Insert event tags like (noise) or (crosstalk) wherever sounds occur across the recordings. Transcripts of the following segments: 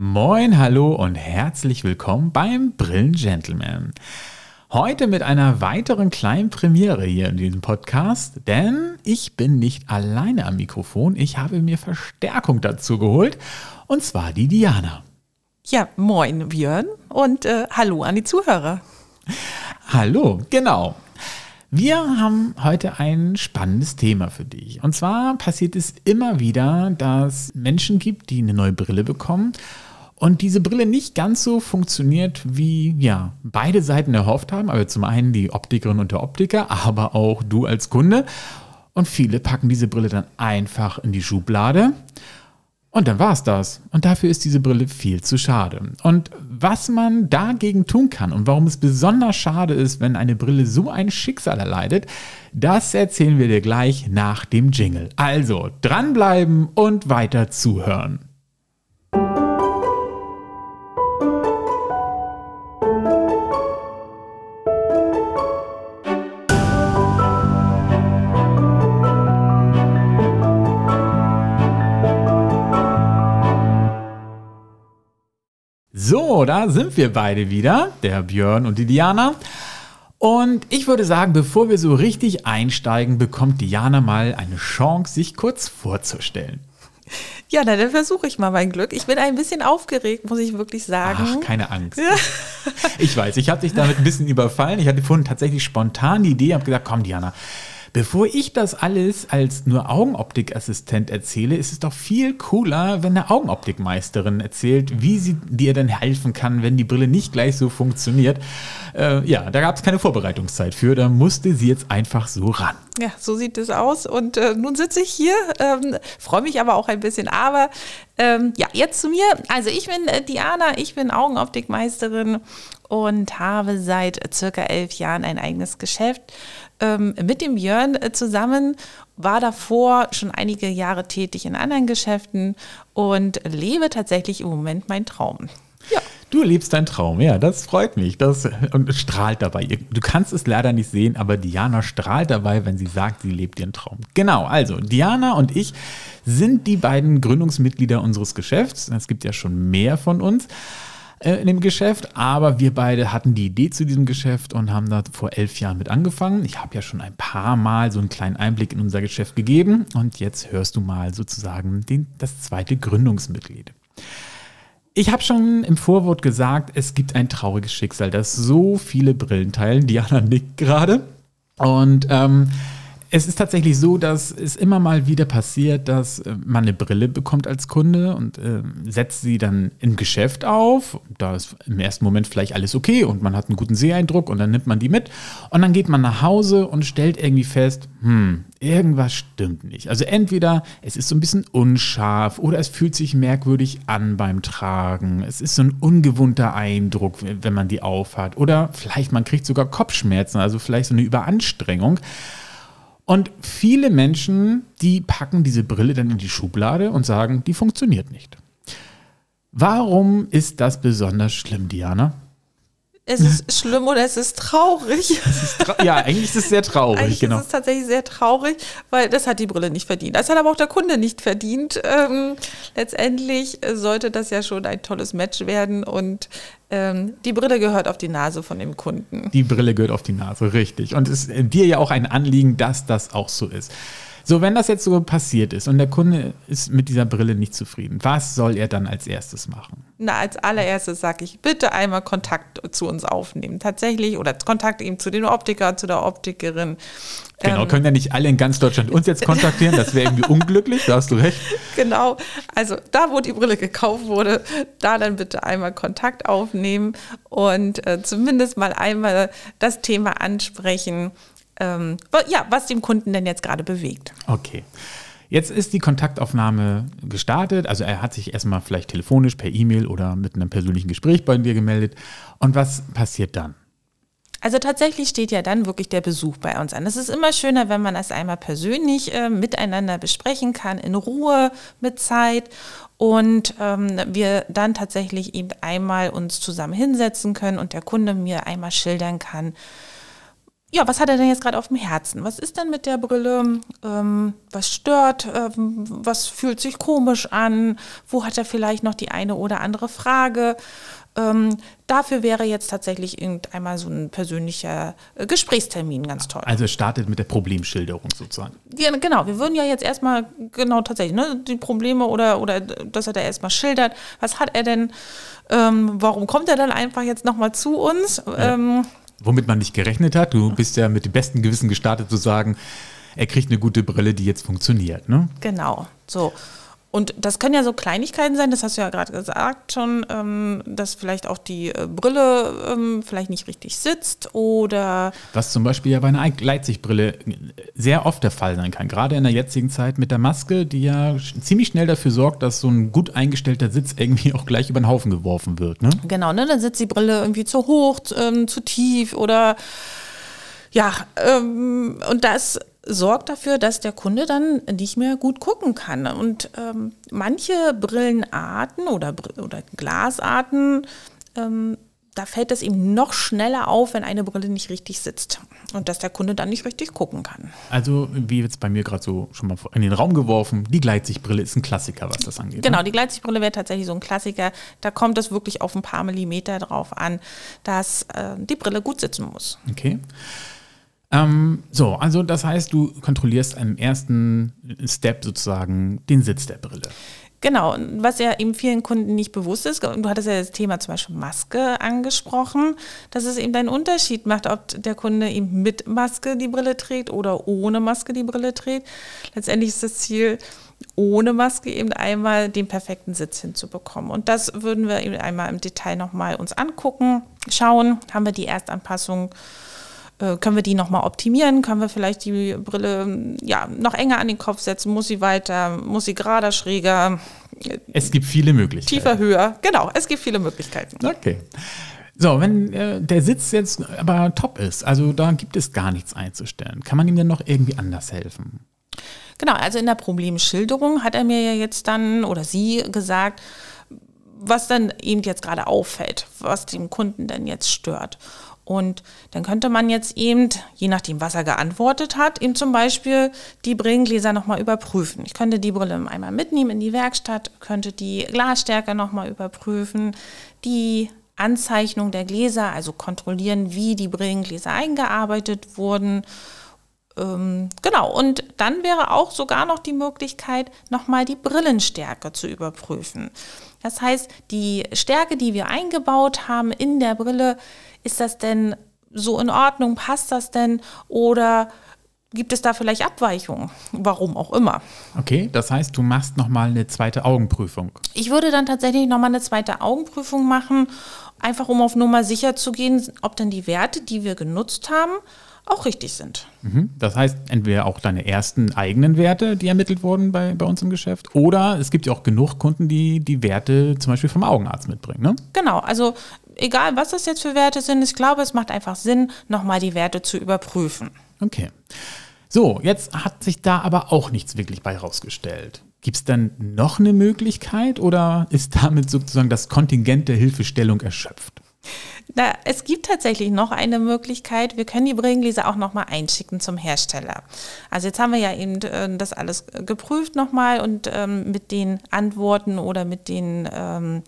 Moin, hallo und herzlich willkommen beim Brillen Gentleman. Heute mit einer weiteren kleinen Premiere hier in diesem Podcast, denn ich bin nicht alleine am Mikrofon. Ich habe mir Verstärkung dazu geholt und zwar die Diana. Ja, moin Björn und äh, hallo an die Zuhörer. Hallo, genau. Wir haben heute ein spannendes Thema für dich. Und zwar passiert es immer wieder, dass Menschen gibt, die eine neue Brille bekommen und diese Brille nicht ganz so funktioniert, wie ja, beide Seiten erhofft haben. Also zum einen die Optikerin und der Optiker, aber auch du als Kunde. Und viele packen diese Brille dann einfach in die Schublade. Und dann war es das. Und dafür ist diese Brille viel zu schade. Und was man dagegen tun kann und warum es besonders schade ist, wenn eine Brille so ein Schicksal erleidet, das erzählen wir dir gleich nach dem Jingle. Also dranbleiben und weiter zuhören. So, da sind wir beide wieder, der Björn und die Diana. Und ich würde sagen, bevor wir so richtig einsteigen, bekommt Diana mal eine Chance, sich kurz vorzustellen. Ja, na, dann versuche ich mal mein Glück. Ich bin ein bisschen aufgeregt, muss ich wirklich sagen. Ach, keine Angst. Ja. Ich weiß, ich habe dich damit ein bisschen überfallen. Ich hatte vorhin tatsächlich spontan die Idee, habe gesagt, komm Diana, Bevor ich das alles als nur Augenoptikassistent erzähle, ist es doch viel cooler, wenn eine Augenoptikmeisterin erzählt, wie sie dir dann helfen kann, wenn die Brille nicht gleich so funktioniert. Äh, ja, da gab es keine Vorbereitungszeit für, da musste sie jetzt einfach so ran. Ja, so sieht es aus. Und äh, nun sitze ich hier, ähm, freue mich aber auch ein bisschen. Aber ähm, ja, jetzt zu mir. Also ich bin äh, Diana, ich bin Augenoptikmeisterin und habe seit circa elf Jahren ein eigenes Geschäft ähm, mit dem Björn äh, zusammen, war davor schon einige Jahre tätig in anderen Geschäften und lebe tatsächlich im Moment meinen Traum. Ja. Du lebst deinen Traum, ja, das freut mich. Das, und strahlt dabei. Du kannst es leider nicht sehen, aber Diana strahlt dabei, wenn sie sagt, sie lebt ihren Traum. Genau, also Diana und ich sind die beiden Gründungsmitglieder unseres Geschäfts. Es gibt ja schon mehr von uns äh, in dem Geschäft, aber wir beide hatten die Idee zu diesem Geschäft und haben da vor elf Jahren mit angefangen. Ich habe ja schon ein paar Mal so einen kleinen Einblick in unser Geschäft gegeben und jetzt hörst du mal sozusagen den, das zweite Gründungsmitglied. Ich habe schon im Vorwort gesagt, es gibt ein trauriges Schicksal, dass so viele Brillen teilen. Diana nickt gerade. Und ähm, es ist tatsächlich so, dass es immer mal wieder passiert, dass äh, man eine Brille bekommt als Kunde und äh, setzt sie dann im Geschäft auf. Da ist im ersten Moment vielleicht alles okay und man hat einen guten Seheindruck und dann nimmt man die mit. Und dann geht man nach Hause und stellt irgendwie fest, hm, irgendwas stimmt nicht. Also entweder es ist so ein bisschen unscharf oder es fühlt sich merkwürdig an beim Tragen. Es ist so ein ungewohnter Eindruck, wenn man die aufhat. Oder vielleicht man kriegt sogar Kopfschmerzen, also vielleicht so eine Überanstrengung. Und viele Menschen, die packen diese Brille dann in die Schublade und sagen, die funktioniert nicht. Warum ist das besonders schlimm, Diana? Es ist schlimm oder es ist traurig. (laughs) Es ist tra ja, eigentlich ist es sehr traurig, eigentlich genau. Es ist tatsächlich sehr traurig, weil das hat die Brille nicht verdient. Das hat aber auch der Kunde nicht verdient. Ähm, letztendlich sollte das ja schon ein tolles Match werden und ähm, die Brille gehört auf die Nase von dem Kunden. Die Brille gehört auf die Nase, richtig. Und es ist dir ja auch ein Anliegen, dass das auch so ist. So, wenn das jetzt so passiert ist und der Kunde ist mit dieser Brille nicht zufrieden, was soll er dann als erstes machen? Na, als allererstes sage ich, bitte einmal Kontakt zu uns aufnehmen. Tatsächlich, oder Kontakt eben zu den Optiker, zu der Optikerin. Genau, ähm, können ja nicht alle in ganz Deutschland uns jetzt kontaktieren, das wäre irgendwie unglücklich, da hast du recht. (laughs) Genau, also da, wo die Brille gekauft wurde, da dann bitte einmal Kontakt aufnehmen und äh, zumindest mal einmal das Thema ansprechen ähm, ja, was dem Kunden denn jetzt gerade bewegt. Okay. Jetzt ist die Kontaktaufnahme gestartet. Also er hat sich erstmal vielleicht telefonisch, per E-Mail oder mit einem persönlichen Gespräch bei dir gemeldet. Und was passiert dann? Also tatsächlich steht ja dann wirklich der Besuch bei uns an. Es ist immer schöner, wenn man das einmal persönlich äh, miteinander besprechen kann, in Ruhe, mit Zeit und ähm, wir dann tatsächlich eben einmal uns zusammen hinsetzen können und der Kunde mir einmal schildern kann, ja, was hat er denn jetzt gerade auf dem Herzen? Was ist denn mit der Brille? Ähm, was stört? Ähm, was fühlt sich komisch an? Wo hat er vielleicht noch die eine oder andere Frage? Ähm, dafür wäre jetzt tatsächlich einmal so ein persönlicher äh, Gesprächstermin ganz toll. Also startet mit der Problemschilderung sozusagen. Ja, genau, wir würden ja jetzt erstmal, genau tatsächlich, ne, die Probleme oder, oder dass er da erstmal schildert, was hat er denn, ähm, warum kommt er dann einfach jetzt nochmal zu uns? Ja. Womit man nicht gerechnet hat. Du bist ja mit dem besten Gewissen gestartet zu sagen, er kriegt eine gute Brille, die jetzt funktioniert. Ne? Genau, so. Und das können ja so Kleinigkeiten sein, das hast du ja gerade gesagt schon, ähm, dass vielleicht auch die äh, Brille ähm, vielleicht nicht richtig sitzt oder. Was zum Beispiel ja bei einer Gleitsichtbrille sehr oft der Fall sein kann, gerade in der jetzigen Zeit mit der Maske, die ja ziemlich schnell dafür sorgt, dass so ein gut eingestellter Sitz irgendwie (laughs) auch gleich über den Haufen geworfen wird. Ne? Genau, ne? dann sitzt die Brille irgendwie zu hoch, ähm, zu tief oder ja, ähm, und das sorgt dafür, dass der Kunde dann nicht mehr gut gucken kann. Und ähm, manche Brillenarten oder, oder Glasarten, ähm, da fällt es ihm noch schneller auf, wenn eine Brille nicht richtig sitzt und dass der Kunde dann nicht richtig gucken kann. Also, wie jetzt bei mir gerade so schon mal in den Raum geworfen, die Gleitsichtbrille ist ein Klassiker, was das angeht. Genau, ne? die Gleitsichtbrille wäre tatsächlich so ein Klassiker. Da kommt es wirklich auf ein paar Millimeter drauf an, dass äh, die Brille gut sitzen muss. Okay. Ähm, so, also das heißt, du kontrollierst im ersten Step sozusagen den Sitz der Brille. Genau, was ja eben vielen Kunden nicht bewusst ist, du hattest ja das Thema zum Beispiel Maske angesprochen, dass es eben einen Unterschied macht, ob der Kunde eben mit Maske die Brille trägt oder ohne Maske die Brille trägt. Letztendlich ist das Ziel, ohne Maske eben einmal den perfekten Sitz hinzubekommen. Und das würden wir eben einmal im Detail nochmal uns angucken, schauen, haben wir die Erstanpassung können wir die nochmal optimieren? Können wir vielleicht die Brille ja, noch enger an den Kopf setzen? Muss sie weiter? Muss sie gerader, schräger? Es gibt viele Möglichkeiten. Tiefer, höher. Genau, es gibt viele Möglichkeiten. Okay. So, wenn äh, der Sitz jetzt aber top ist, also da gibt es gar nichts einzustellen, kann man ihm denn noch irgendwie anders helfen? Genau, also in der Problemschilderung hat er mir ja jetzt dann oder sie gesagt, was dann eben jetzt gerade auffällt, was dem Kunden denn jetzt stört. Und dann könnte man jetzt eben, je nachdem, was er geantwortet hat, eben zum Beispiel die Brillengläser nochmal überprüfen. Ich könnte die Brille einmal mitnehmen in die Werkstatt, könnte die Glasstärke nochmal überprüfen, die Anzeichnung der Gläser, also kontrollieren, wie die Brillengläser eingearbeitet wurden. Ähm, genau, und dann wäre auch sogar noch die Möglichkeit, nochmal die Brillenstärke zu überprüfen. Das heißt, die Stärke, die wir eingebaut haben in der Brille, ist das denn so in Ordnung? Passt das denn? Oder gibt es da vielleicht Abweichungen? Warum auch immer. Okay, das heißt, du machst nochmal eine zweite Augenprüfung. Ich würde dann tatsächlich nochmal eine zweite Augenprüfung machen, einfach um auf Nummer sicher zu gehen, ob denn die Werte, die wir genutzt haben, auch richtig sind. Mhm. Das heißt, entweder auch deine ersten eigenen Werte, die ermittelt wurden bei, bei uns im Geschäft, oder es gibt ja auch genug Kunden, die die Werte zum Beispiel vom Augenarzt mitbringen. Ne? Genau, also egal was das jetzt für Werte sind, ich glaube, es macht einfach Sinn, nochmal die Werte zu überprüfen. Okay. So, jetzt hat sich da aber auch nichts wirklich bei rausgestellt. Gibt es dann noch eine Möglichkeit oder ist damit sozusagen das Kontingent der Hilfestellung erschöpft? Na, es gibt tatsächlich noch eine Möglichkeit. Wir können die Brillengläser auch nochmal einschicken zum Hersteller. Also jetzt haben wir ja eben äh, das alles geprüft nochmal und ähm, mit den Antworten oder mit den ähm,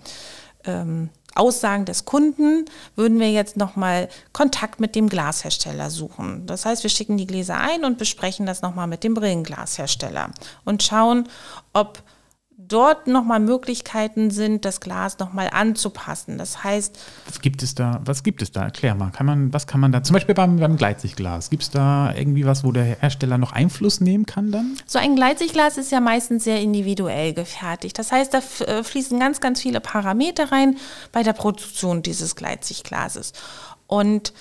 ähm, Aussagen des Kunden würden wir jetzt nochmal Kontakt mit dem Glashersteller suchen. Das heißt, wir schicken die Gläser ein und besprechen das nochmal mit dem Brillenglashersteller und schauen, ob dort nochmal Möglichkeiten sind, das Glas nochmal anzupassen. Das heißt. Was gibt es da? Was gibt es da? Erklär mal. Kann man, was kann man da? Zum Beispiel beim, beim Gleitsichtglas. Gibt es da irgendwie was, wo der Hersteller noch Einfluss nehmen kann dann? So ein Gleitsichtglas ist ja meistens sehr individuell gefertigt. Das heißt, da äh, fließen ganz, ganz viele Parameter rein bei der Produktion dieses Gleitsichtglases. Und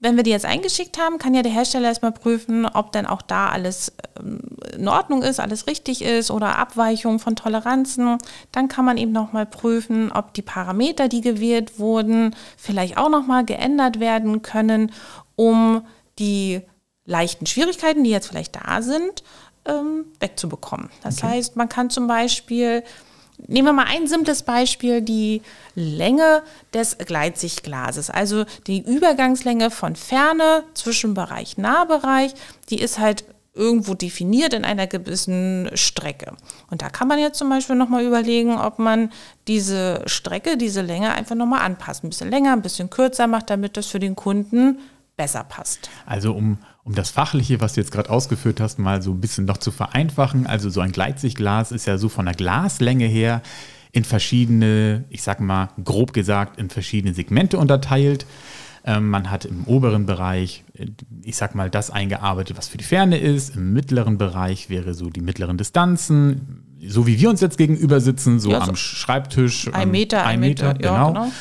wenn wir die jetzt eingeschickt haben, kann ja der Hersteller erstmal prüfen, ob dann auch da alles ähm, in Ordnung ist, alles richtig ist oder Abweichungen von Toleranzen. Dann kann man eben nochmal prüfen, ob die Parameter, die gewählt wurden, vielleicht auch nochmal geändert werden können, um die leichten Schwierigkeiten, die jetzt vielleicht da sind, ähm, wegzubekommen. Das okay. heißt, man kann zum Beispiel nehmen wir mal ein simples Beispiel, die Länge des Gleitsichtglases. Also die Übergangslänge von Ferne, Zwischenbereich, Nahbereich, die ist halt irgendwo definiert in einer gewissen Strecke. Und da kann man jetzt zum Beispiel nochmal überlegen, ob man diese Strecke, diese Länge einfach nochmal anpasst. Ein bisschen länger, ein bisschen kürzer macht, damit das für den Kunden besser passt. Also um, um das Fachliche, was du jetzt gerade ausgeführt hast, mal so ein bisschen noch zu vereinfachen. Also so ein Gleitsichtglas ist ja so von der Glaslänge her in verschiedene, ich sag mal grob gesagt, in verschiedene Segmente unterteilt. Ähm, man hat im oberen Bereich, äh, ich sag mal, das eingearbeitet, was für die Ferne ist. Im mittleren Bereich wäre so die mittleren Distanzen, so wie wir uns jetzt gegenüber sitzen, so, ja, so am Schreibtisch. Ein ähm, Meter, ein, Meter, Meter genau. Ja, genau.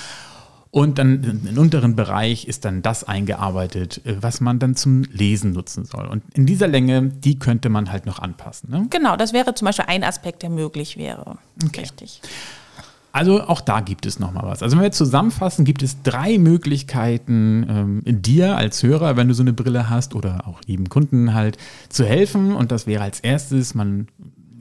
Und dann im unteren Bereich ist dann das eingearbeitet, äh, was man dann zum Lesen nutzen soll. Und in dieser Länge, die könnte man halt noch anpassen. Ne? Genau, das wäre zum Beispiel ein Aspekt, der möglich wäre. Okay. Richtig. Also auch da gibt es nochmal was. Also wenn wir zusammenfassen, gibt es drei Möglichkeiten, ähm, dir als Hörer, wenn du so eine Brille hast oder auch jedem Kunden halt zu helfen. Und das wäre als erstes, man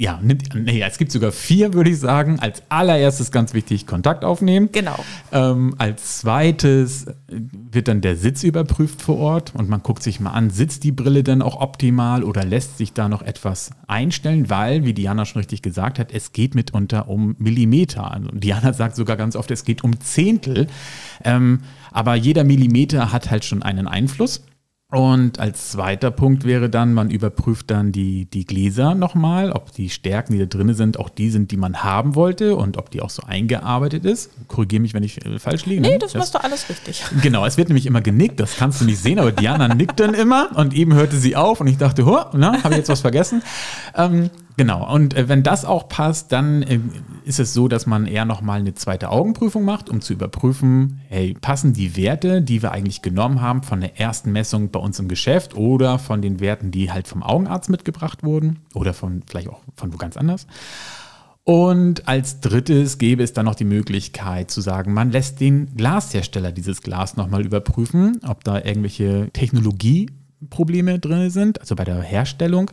ja, nee, es gibt sogar vier, würde ich sagen. Als allererstes ganz wichtig, Kontakt aufnehmen. Genau. Ähm, als zweites wird dann der Sitz überprüft vor Ort und man guckt sich mal an, sitzt die Brille denn auch optimal oder lässt sich da noch etwas einstellen, weil, wie Diana schon richtig gesagt hat, es geht mitunter um Millimeter. Also Diana sagt sogar ganz oft, es geht um Zehntel. Ähm, aber jeder Millimeter hat halt schon einen Einfluss. Und als zweiter Punkt wäre dann, man überprüft dann die, die Gläser nochmal, ob die Stärken, die da drin sind, auch die sind, die man haben wollte und ob die auch so eingearbeitet ist. Korrigiere mich, wenn ich äh, falsch liege. Nee, ne? das, das machst du alles richtig. (laughs) Genau, es wird nämlich immer genickt, das kannst du nicht sehen, aber Diana nickt dann immer und eben hörte sie auf und ich dachte, habe ich jetzt was vergessen? Ähm, Genau, und äh, wenn das auch passt, dann äh, ist es so, dass man eher nochmal eine zweite Augenprüfung macht, um zu überprüfen, hey, passen die Werte, die wir eigentlich genommen haben von der ersten Messung bei uns im Geschäft oder von den Werten, die halt vom Augenarzt mitgebracht wurden oder von vielleicht auch von wo ganz anders. Und als drittes gäbe es dann noch die Möglichkeit zu sagen, man lässt den Glashersteller dieses Glas nochmal überprüfen, ob da irgendwelche Technologieprobleme drin sind, also bei der Herstellung.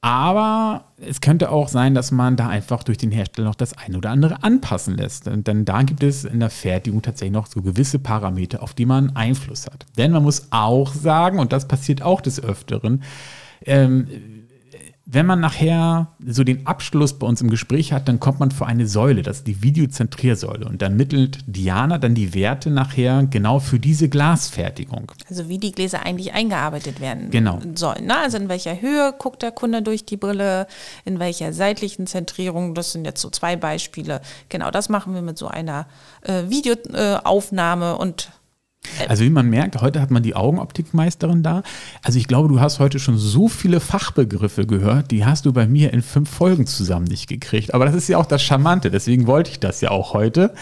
Aber es könnte auch sein, dass man da einfach durch den Hersteller noch das eine oder andere anpassen lässt. Denn da gibt es in der Fertigung tatsächlich noch so gewisse Parameter, auf die man Einfluss hat. Denn man muss auch sagen, und das passiert auch des Öfteren, ähm, wenn man nachher so den Abschluss bei uns im Gespräch hat, dann kommt man vor eine Säule, das ist die Videozentriersäule. Und dann mittelt Diana dann die Werte nachher genau für diese Glasfertigung. Also wie die Gläser eigentlich eingearbeitet werden genau. sollen. Ne? Also in welcher Höhe guckt der Kunde durch die Brille, in welcher seitlichen Zentrierung. Das sind jetzt so zwei Beispiele. Genau das machen wir mit so einer äh, Videoaufnahme äh, und also wie man merkt, heute hat man die Augenoptikmeisterin da. Also ich glaube, du hast heute schon so viele Fachbegriffe gehört, die hast du bei mir in fünf Folgen zusammen nicht gekriegt. Aber das ist ja auch das Charmante, deswegen wollte ich das ja auch heute.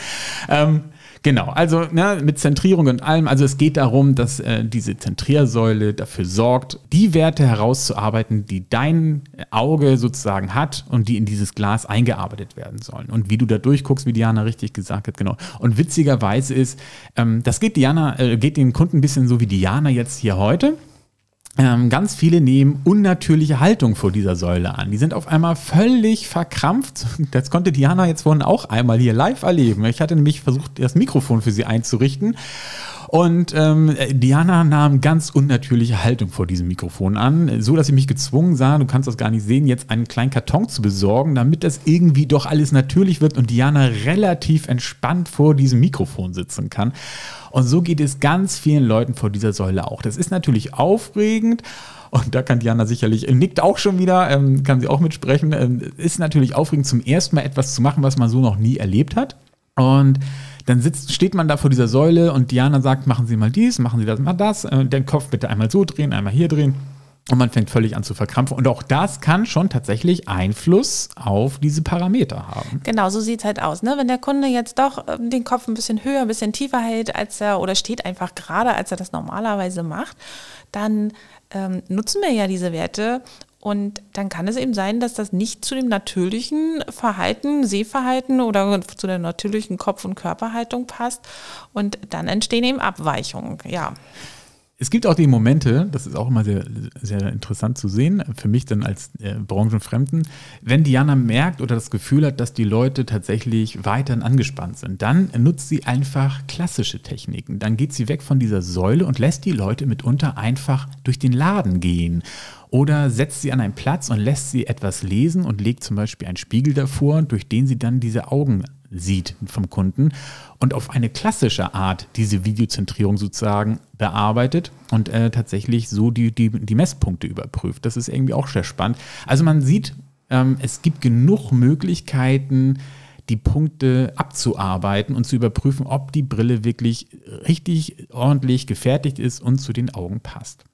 Ähm, Genau, also ne, mit Zentrierung und allem. Also es geht darum, dass äh, diese Zentriersäule dafür sorgt, die Werte herauszuarbeiten, die dein Auge sozusagen hat und die in dieses Glas eingearbeitet werden sollen. Und wie du da durchguckst, wie Diana richtig gesagt hat, genau. Und witzigerweise ist, ähm, das geht Diana, äh, geht den Kunden ein bisschen so wie Diana jetzt hier heute. Ähm, ganz viele nehmen unnatürliche Haltung vor dieser Säule an. Die sind auf einmal völlig verkrampft. Das konnte Diana jetzt vorhin auch einmal hier live erleben. Ich hatte nämlich versucht, das Mikrofon für sie einzurichten. Und ähm, Diana nahm ganz unnatürliche Haltung vor diesem Mikrofon an, so dass sie mich gezwungen sah, du kannst das gar nicht sehen, jetzt einen kleinen Karton zu besorgen, damit das irgendwie doch alles natürlich wirkt und Diana relativ entspannt vor diesem Mikrofon sitzen kann. Und so geht es ganz vielen Leuten vor dieser Säule auch. Das ist natürlich aufregend. Und da kann Diana sicherlich, äh, nickt auch schon wieder, ähm, kann sie auch mitsprechen. Ähm, ist natürlich aufregend, zum ersten Mal etwas zu machen, was man so noch nie erlebt hat. Und dann sitzt, steht man da vor dieser Säule und Diana sagt, machen Sie mal dies, machen Sie das mal das, äh, den Kopf bitte einmal so drehen, einmal hier drehen. Und man fängt völlig an zu verkrampfen. Und auch das kann schon tatsächlich Einfluss auf diese Parameter haben. Genau, so sieht es halt aus. Ne? Wenn der Kunde jetzt doch ähm, den Kopf ein bisschen höher, ein bisschen tiefer hält, als er oder steht einfach gerade, als er das normalerweise macht, dann ähm, nutzen wir ja diese Werte. Und dann kann es eben sein, dass das nicht zu dem natürlichen Verhalten, Sehverhalten oder zu der natürlichen Kopf- und Körperhaltung passt. Und dann entstehen eben Abweichungen. Ja Es gibt auch die Momente, das ist auch immer sehr, sehr interessant zu sehen, für mich dann als äh, Branchenfremden, wenn Diana merkt oder das Gefühl hat, dass die Leute tatsächlich weiterhin angespannt sind, dann nutzt sie einfach klassische Techniken. Dann geht sie weg von dieser Säule und lässt die Leute mitunter einfach durch den Laden gehen. Oder setzt sie an einen Platz und lässt sie etwas lesen und legt zum Beispiel einen Spiegel davor, durch den sie dann diese Augen sieht vom Kunden und auf eine klassische Art diese Videozentrierung sozusagen bearbeitet und äh, tatsächlich so die, die, die Messpunkte überprüft. Das ist irgendwie auch sehr spannend. Also man sieht, ähm, es gibt genug Möglichkeiten, die Punkte abzuarbeiten und zu überprüfen, ob die Brille wirklich richtig ordentlich gefertigt ist und zu den Augen passt.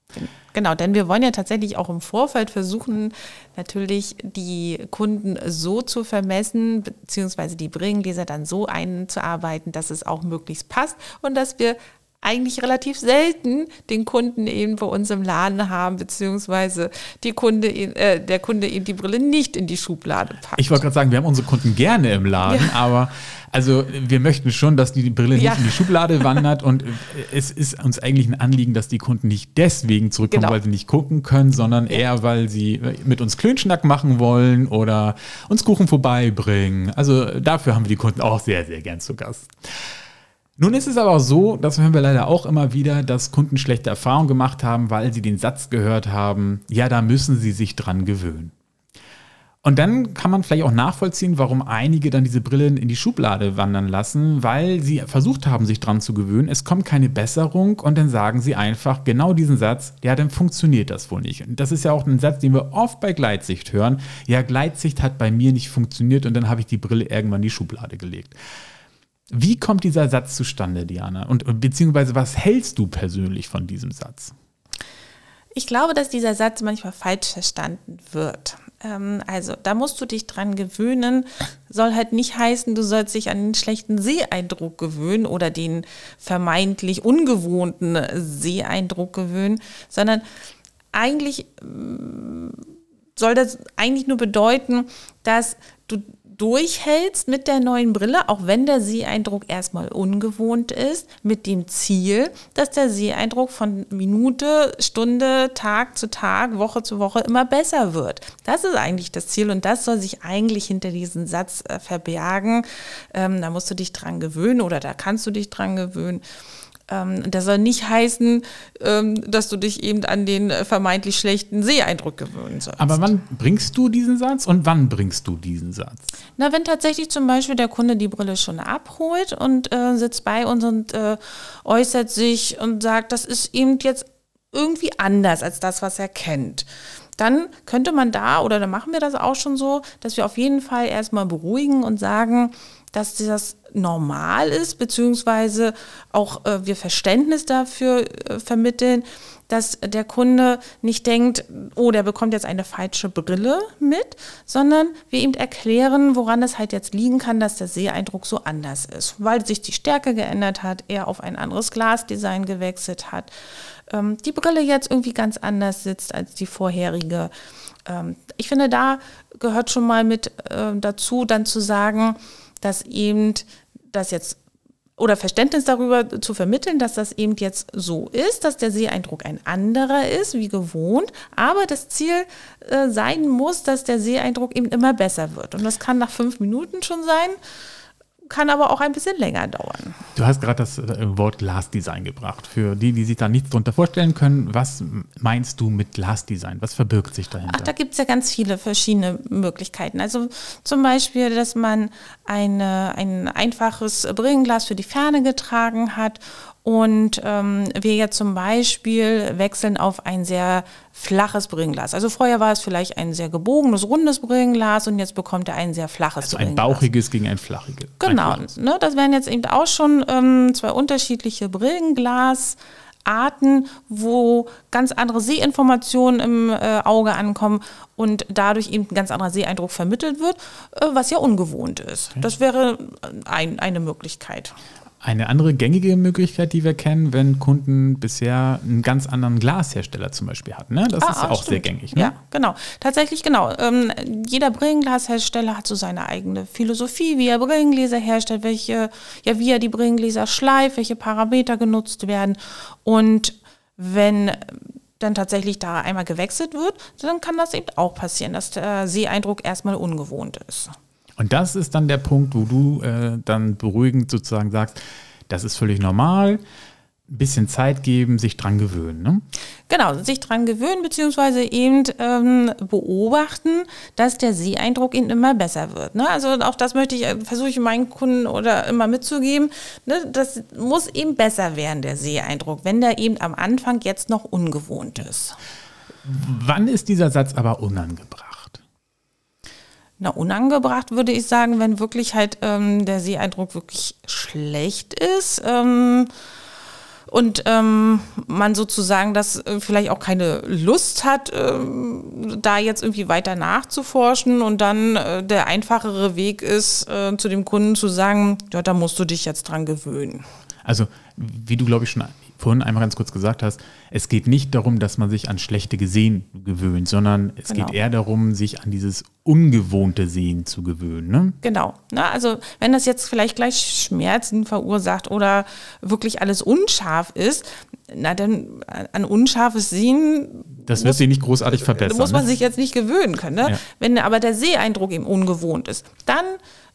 Genau, denn wir wollen ja tatsächlich auch im Vorfeld versuchen, natürlich die Kunden so zu vermessen, beziehungsweise die Brillengläser dann so einzuarbeiten, dass es auch möglichst passt und dass wir eigentlich relativ selten den Kunden eben bei uns im Laden haben, beziehungsweise die Kunde, äh, der Kunde eben die Brille nicht in die Schublade packt. Ich wollte gerade sagen, wir haben unsere Kunden gerne im Laden, ja. aber also wir möchten schon, dass die Brille nicht ja. in die Schublade wandert und es ist uns eigentlich ein Anliegen, dass die Kunden nicht deswegen zurückkommen, genau. weil sie nicht gucken können, sondern eher, weil sie mit uns Klönschnack machen wollen oder uns Kuchen vorbeibringen. Also dafür haben wir die Kunden auch sehr, sehr gern zu Gast. Nun ist es aber auch so, das hören wir leider auch immer wieder, dass Kunden schlechte Erfahrungen gemacht haben, weil sie den Satz gehört haben, ja, da müssen sie sich dran gewöhnen. Und dann kann man vielleicht auch nachvollziehen, warum einige dann diese Brillen in die Schublade wandern lassen, weil sie versucht haben, sich dran zu gewöhnen. Es kommt keine Besserung und dann sagen sie einfach genau diesen Satz, ja, dann funktioniert das wohl nicht. Und das ist ja auch ein Satz, den wir oft bei Gleitsicht hören. Ja, Gleitsicht hat bei mir nicht funktioniert und dann habe ich die Brille irgendwann in die Schublade gelegt. Wie kommt dieser Satz zustande, Diana? Und beziehungsweise was hältst du persönlich von diesem Satz? Ich glaube, dass dieser Satz manchmal falsch verstanden wird. Ähm, also da musst du dich dran gewöhnen. Soll halt nicht heißen, du sollst dich an den schlechten Seeeindruck gewöhnen oder den vermeintlich ungewohnten Seeeindruck gewöhnen, sondern eigentlich mm, soll das eigentlich nur bedeuten, dass durchhältst mit der neuen Brille, auch wenn der Seeeindruck erstmal ungewohnt ist, mit dem Ziel, dass der Seeeindruck von Minute, Stunde, Tag zu Tag, Woche zu Woche immer besser wird. Das ist eigentlich das Ziel und das soll sich eigentlich hinter diesem Satz äh, verbergen. Ähm, da musst du dich dran gewöhnen oder da kannst du dich dran gewöhnen. Ähm, das soll nicht heißen, ähm, dass du dich eben an den vermeintlich schlechten Seeeindruck gewöhnen sollst. Aber wann bringst du diesen Satz und wann bringst du diesen Satz? Na, wenn tatsächlich zum Beispiel der Kunde die Brille schon abholt und äh, sitzt bei uns und äh, äußert sich und sagt, das ist eben jetzt irgendwie anders als das, was er kennt dann könnte man da, oder dann machen wir das auch schon so, dass wir auf jeden Fall erstmal beruhigen und sagen, dass das normal ist, beziehungsweise auch äh, wir Verständnis dafür äh, vermitteln, dass der Kunde nicht denkt, oh, der bekommt jetzt eine falsche Brille mit, sondern wir ihm erklären, woran es halt jetzt liegen kann, dass der Seheindruck so anders ist, weil sich die Stärke geändert hat, er auf ein anderes Glasdesign gewechselt hat, ähm, die Brille jetzt irgendwie ganz anders sitzt als die vorherige. Ähm, ich finde, da gehört schon mal mit äh, dazu, dann zu sagen, dass eben das jetzt oder Verständnis darüber zu vermitteln, dass das eben jetzt so ist, dass der Seeeindruck ein anderer ist, wie gewohnt, aber das Ziel äh, sein muss, dass der Seeeindruck eben immer besser wird. Und das kann nach fünf Minuten schon sein kann aber auch ein bisschen länger dauern. Du hast gerade das äh, Wort Glasdesign gebracht. Für die, die sich da nichts darunter vorstellen können, was meinst du mit Glasdesign? Was verbirgt sich dahinter? Ach, da gibt es ja ganz viele verschiedene Möglichkeiten. Also zum Beispiel, dass man eine, ein einfaches Brillenglas für die Ferne getragen hat und ähm, wir jetzt zum Beispiel wechseln auf ein sehr flaches Brillenglas. Also vorher war es vielleicht ein sehr gebogenes, rundes Brillenglas und jetzt bekommt er ein sehr flaches also ein bauchiges gegen ein flachiges. Genau, ne, das wären jetzt eben auch schon ähm, zwei unterschiedliche Brillenglasarten, wo ganz andere Sehinformationen im äh, Auge ankommen und dadurch eben ein ganz anderer Seeeindruck vermittelt wird, äh, was ja ungewohnt ist. Okay. Das wäre ein, eine Möglichkeit. Eine andere gängige Möglichkeit, die wir kennen, wenn Kunden bisher einen ganz anderen Glashersteller zum Beispiel hatten. Ne? Das ah, ist ja auch stimmt. sehr gängig. Ne? Ja, genau. Tatsächlich, genau. Ähm, jeder Brillenglashersteller hat so seine eigene Philosophie, wie er Brillengläser herstellt, welche, ja, wie er die Brillengläser schleift, welche Parameter genutzt werden. Und wenn dann tatsächlich da einmal gewechselt wird, dann kann das eben auch passieren, dass der Seeeindruck erstmal ungewohnt ist. Und das ist dann der Punkt, wo du äh, dann beruhigend sozusagen sagst, das ist völlig normal ein bisschen Zeit geben, sich dran gewöhnen. Ne? Genau, sich dran gewöhnen, beziehungsweise eben ähm, beobachten, dass der Seeeindruck eben immer besser wird. Ne? Also auch das möchte ich, äh, versuche ich meinen Kunden oder immer mitzugeben. Ne? Das muss eben besser werden, der Seeeindruck, wenn der eben am Anfang jetzt noch ungewohnt ist. Wann ist dieser Satz aber unangebracht? Na, unangebracht würde ich sagen, wenn wirklich halt ähm, der Seeeindruck wirklich schlecht ist. Ähm, und ähm, man sozusagen das äh, vielleicht auch keine Lust hat, ähm, da jetzt irgendwie weiter nachzuforschen und dann äh, der einfachere Weg ist, äh, zu dem Kunden zu sagen, ja, da musst du dich jetzt dran gewöhnen. Also, wie du, glaube ich, schon vorhin einmal ganz kurz gesagt hast, es geht nicht darum, dass man sich an schlechte Gesehen gewöhnt, sondern es genau. geht eher darum, sich an dieses ungewohnte Sehen zu gewöhnen. Ne? Genau. Na, also wenn das jetzt vielleicht gleich Schmerzen verursacht oder wirklich alles unscharf ist, na dann an unscharfes Sehen. Das wird sich nicht großartig verbessern. Muss man ne? sich jetzt nicht gewöhnen können. Ne? Ja. Wenn aber der Seheindruck eben ungewohnt ist, dann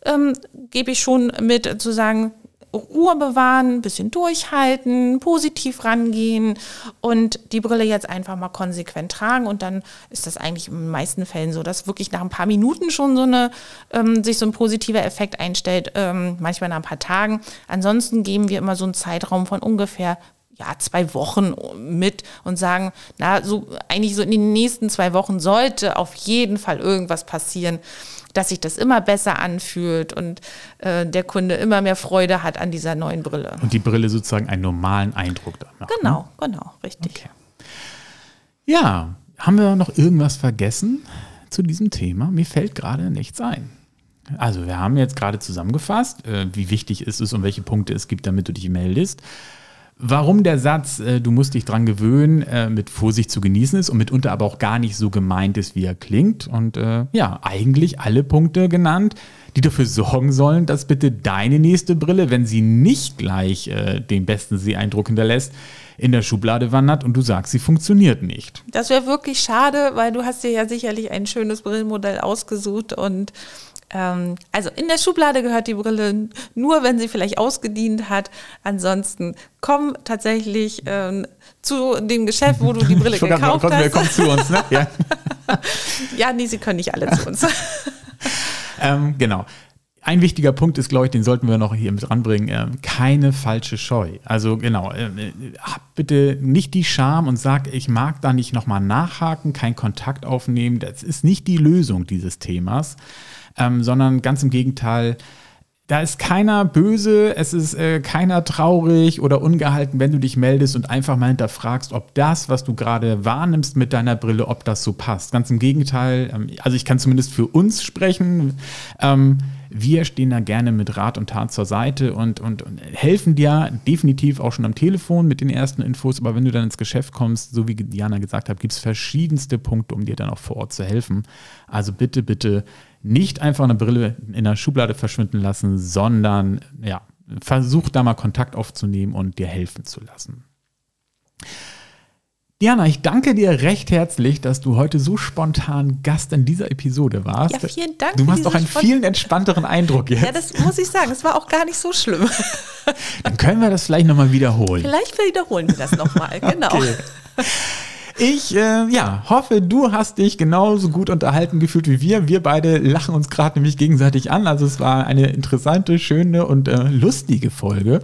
ähm, gebe ich schon mit zu sagen, Ruhe bewahren, ein bisschen durchhalten, positiv rangehen und die Brille jetzt einfach mal konsequent tragen. Und dann ist das eigentlich in den meisten Fällen so, dass wirklich nach ein paar Minuten schon so eine, ähm, sich so ein positiver Effekt einstellt, ähm, manchmal nach ein paar Tagen. Ansonsten geben wir immer so einen Zeitraum von ungefähr ja, zwei Wochen mit und sagen, na, so eigentlich so in den nächsten zwei Wochen sollte auf jeden Fall irgendwas passieren dass sich das immer besser anfühlt und äh, der Kunde immer mehr Freude hat an dieser neuen Brille. Und die Brille sozusagen einen normalen Eindruck da macht. Genau, ne? genau, richtig. Okay. Ja, haben wir noch irgendwas vergessen zu diesem Thema? Mir fällt gerade nichts ein. Also wir haben jetzt gerade zusammengefasst, äh, wie wichtig ist es und welche Punkte es gibt, damit du dich meldest. Warum der Satz, äh, du musst dich dran gewöhnen, äh, mit Vorsicht zu genießen ist und mitunter aber auch gar nicht so gemeint ist, wie er klingt. Und äh, ja, eigentlich alle Punkte genannt, die dafür sorgen sollen, dass bitte deine nächste Brille, wenn sie nicht gleich äh, den besten Seeeindruck hinterlässt, in der Schublade wandert und du sagst, sie funktioniert nicht. Das wäre wirklich schade, weil du hast dir ja sicherlich ein schönes Brillenmodell ausgesucht und ähm, also in der Schublade gehört die Brille nur, wenn sie vielleicht ausgedient hat. Ansonsten komm tatsächlich ähm, zu dem Geschäft, wo du die Brille gekauft hast. Kommt zu uns, ne? Ja. (laughs) ja, nee, sie können nicht alle zu uns. (laughs) ähm, genau. Ein wichtiger Punkt ist, glaube ich, den sollten wir noch hier mit ranbringen, äh, keine falsche Scheu. Also genau, äh, hab bitte nicht die Scham und sag, ich mag da nicht nochmal nachhaken, keinen Kontakt aufnehmen. Das ist nicht die Lösung dieses Themas ähm, sondern ganz im Gegenteil, da ist keiner böse, es ist äh, keiner traurig oder ungehalten, wenn du dich meldest und einfach mal hinterfragst, ob das, was du gerade wahrnimmst mit deiner Brille, ob das so passt. Ganz im Gegenteil, ähm, also ich kann zumindest für uns sprechen. Ähm, wir stehen da gerne mit Rat und Tat zur Seite und, und, und, helfen dir definitiv auch schon am Telefon mit den ersten Infos. Aber wenn du dann ins Geschäft kommst, so wie Diana gesagt hat, gibt es verschiedenste Punkte, um dir dann auch vor Ort zu helfen. Also bitte, bitte nicht einfach eine Brille in der Schublade verschwinden lassen, sondern ja, versuch da mal Kontakt aufzunehmen und dir helfen zu lassen. Diana, ich danke dir recht herzlich, dass du heute so spontan Gast in dieser Episode warst. Ja, vielen Dank. Du machst auch einen viel entspannteren Eindruck jetzt. Ja, das muss ich sagen. Es war auch gar nicht so schlimm. Dann können wir das vielleicht nochmal wiederholen. Vielleicht wiederholen wir das nochmal, (laughs) genau. Okay. Ich äh, ja, hoffe, du hast dich genauso gut unterhalten gefühlt wie wir. Wir beide lachen uns gerade nämlich gegenseitig an. Also es war eine interessante, schöne und äh, lustige Folge.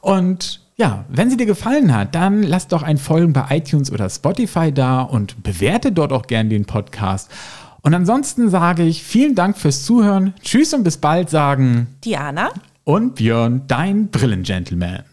Und ja, wenn sie dir gefallen hat, dann lass doch ein Folgen bei iTunes oder Spotify da und bewerte dort auch gern den Podcast. Und ansonsten sage ich vielen Dank fürs Zuhören. Tschüss und bis bald sagen Diana und Björn, dein Brillengentleman.